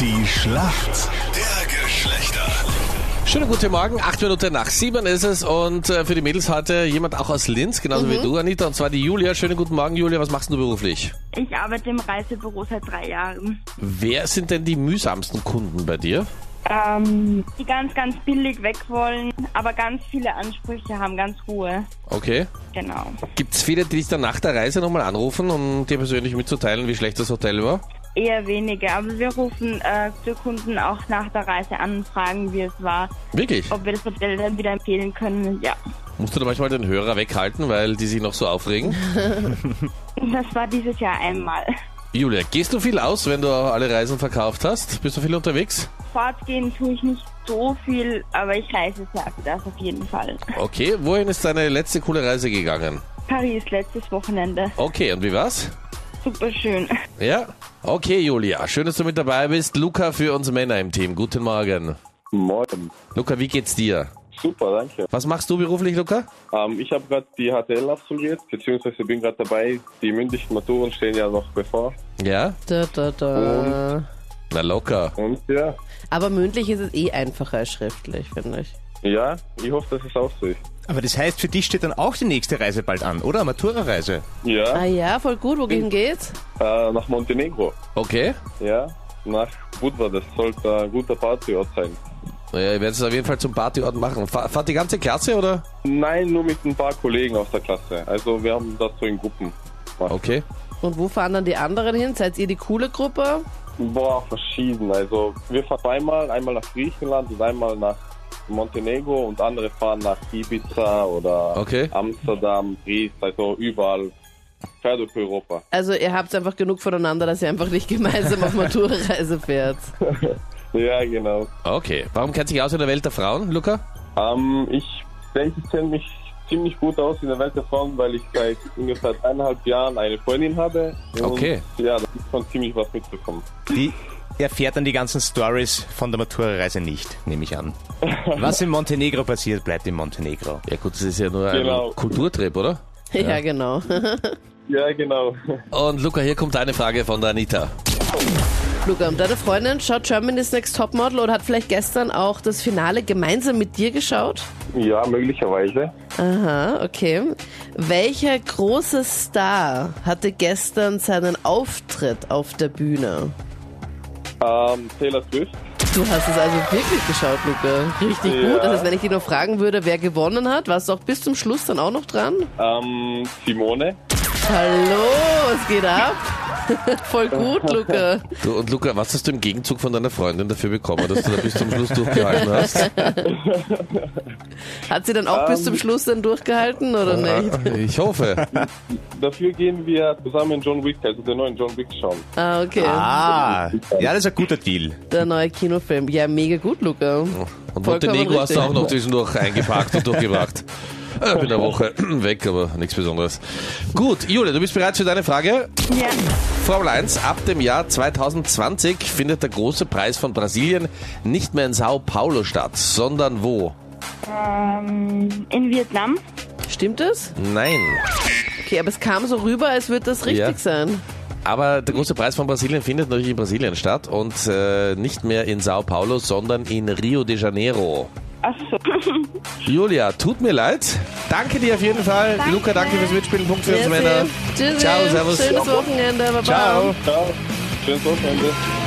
Die Schlacht der Geschlechter. Schönen guten Morgen, acht Minuten nach sieben ist es und äh, für die Mädels heute jemand auch aus Linz, genauso wie du, Anita, und zwar die Julia. Schönen guten Morgen, Julia, was machst du beruflich? Ich arbeite im Reisebüro seit drei Jahren. Wer sind denn die mühsamsten Kunden bei dir? Ähm, die ganz, ganz billig weg wollen, aber ganz viele Ansprüche haben, ganz Ruhe. Okay. Genau. Gibt's viele, die dich dann nach der Reise nochmal anrufen, um dir persönlich mitzuteilen, wie schlecht das Hotel war? Eher wenige, aber wir rufen äh, für Kunden auch nach der Reise an und fragen, wie es war, Wirklich? ob wir das Hotel dann wieder empfehlen können. Ja, Musst du da manchmal den Hörer weghalten, weil die sich noch so aufregen? das war dieses Jahr einmal. Julia, gehst du viel aus, wenn du alle Reisen verkauft hast? Bist du viel unterwegs? Fortgehen tue ich nicht so viel, aber ich reise sehr viel, das auf jeden Fall. Okay, wohin ist deine letzte coole Reise gegangen? Paris letztes Wochenende. Okay, und wie war's? Super schön. Ja? Okay, Julia, schön, dass du mit dabei bist. Luca für uns Männer im Team. Guten Morgen. Morgen. Luca, wie geht's dir? Super, danke. Was machst du beruflich, Luca? Ähm, ich habe gerade die HTL absolviert, beziehungsweise bin gerade dabei. Die mündlichen Maturen stehen ja noch bevor. Ja? Da, da, da. Na locker. Und ja, Aber mündlich ist es eh einfacher als schriftlich, finde ich. ja, ich hoffe, dass es auch so ist. Aber das heißt, für dich steht dann auch die nächste Reise bald an, oder? Matura-Reise. Ah Ja, ja, voll gut. Wohin geht's? äh, nach Montenegro. Okay. Ja, nach Budva. Das sollte ein guter Partyort sein. Naja, ihr werdet es auf jeden Fall zum Partyort machen. Fa- Fahrt die ganze Klasse, oder? Nein, nur mit ein paar Kollegen aus der Klasse. Also wir haben das so in Gruppen gemacht. Okay. Und wo fahren dann die anderen hin? Seid ihr die coole Gruppe? Boah, verschieden. Also wir fahren zweimal, einmal nach Griechenland und einmal nach Montenegro und andere fahren nach Ibiza oder Okay. Amsterdam, Paris, also überall. Quer durch Europa. Also ihr habt einfach genug voneinander, dass ihr einfach nicht gemeinsam auf Matura-Reise fährt. Ja, genau. Okay. Warum kennt sich aus in der Welt der Frauen, Luca? Ähm, ich denke, ich kenne mich ziemlich gut aus in der Welt der Frauen, weil ich seit ungefähr eineinhalb Jahren eine Freundin habe. Und Okay. Ja, da ist schon ziemlich was mitbekommen. Die erfährt dann die ganzen Stories von der Matura-Reise nicht, nehme ich an. Was in Montenegro passiert, bleibt in Montenegro. Ja gut, das ist ja nur ein Genau. Kulturtrip, oder? Ja, genau. Ja, genau. Und Luca, hier kommt eine Frage von der Anita. Luca, und deine Freundin schaut Germany's Next Topmodel oder hat vielleicht gestern auch das Finale gemeinsam mit dir geschaut? Ja, möglicherweise. Aha, okay. Welcher große Star hatte gestern seinen Auftritt auf der Bühne? Ähm, Taylor Swift. Du hast es also wirklich geschaut, Luca. Richtig Ja. gut. Das heißt, wenn ich dich noch fragen würde, wer gewonnen hat, warst du auch bis zum Schluss dann auch noch dran? Ähm, Simone. Hallo, was geht ab? Voll gut, Luca. Du, und Luca, was hast du im Gegenzug von deiner Freundin dafür bekommen, dass du da bis zum Schluss durchgehalten hast? Hat sie dann auch bis Ähm. zum Schluss dann durchgehalten oder nicht? Ich hoffe. Dafür gehen wir zusammen John Wick, also den neuen John Wick schauen. Ah, okay. Ah, ja, das ist ein guter Deal. Der neue Kinofilm. Ja, mega gut, Luca. Und Montenegro hast du auch noch zwischendurch eingepackt und durchgebracht. Äh, bin eine Woche weg, aber nichts Besonderes. Gut, Julia, du bist bereit für deine Frage? Ja, Formel 1, ab dem Jahr 2020 findet der große Preis von Brasilien nicht mehr in Sao Paulo statt, sondern wo? ähm, in Vietnam. Stimmt das? Nein. Okay, aber es kam so rüber, als würde das richtig Ja. sein. Aber der große Preis von Brasilien findet natürlich in Brasilien statt und äh, nicht mehr in Sao Paulo, sondern in Rio de Janeiro. Ach so. Julia, tut mir leid. Danke dir auf jeden Fall. Danke. Luca, danke fürs Mitspielen. Punkt für uns. Männer. Tschüss. Ciao, servus. Schönes Wochenende. Baba. Ciao. Ciao. Schönes Wochenende.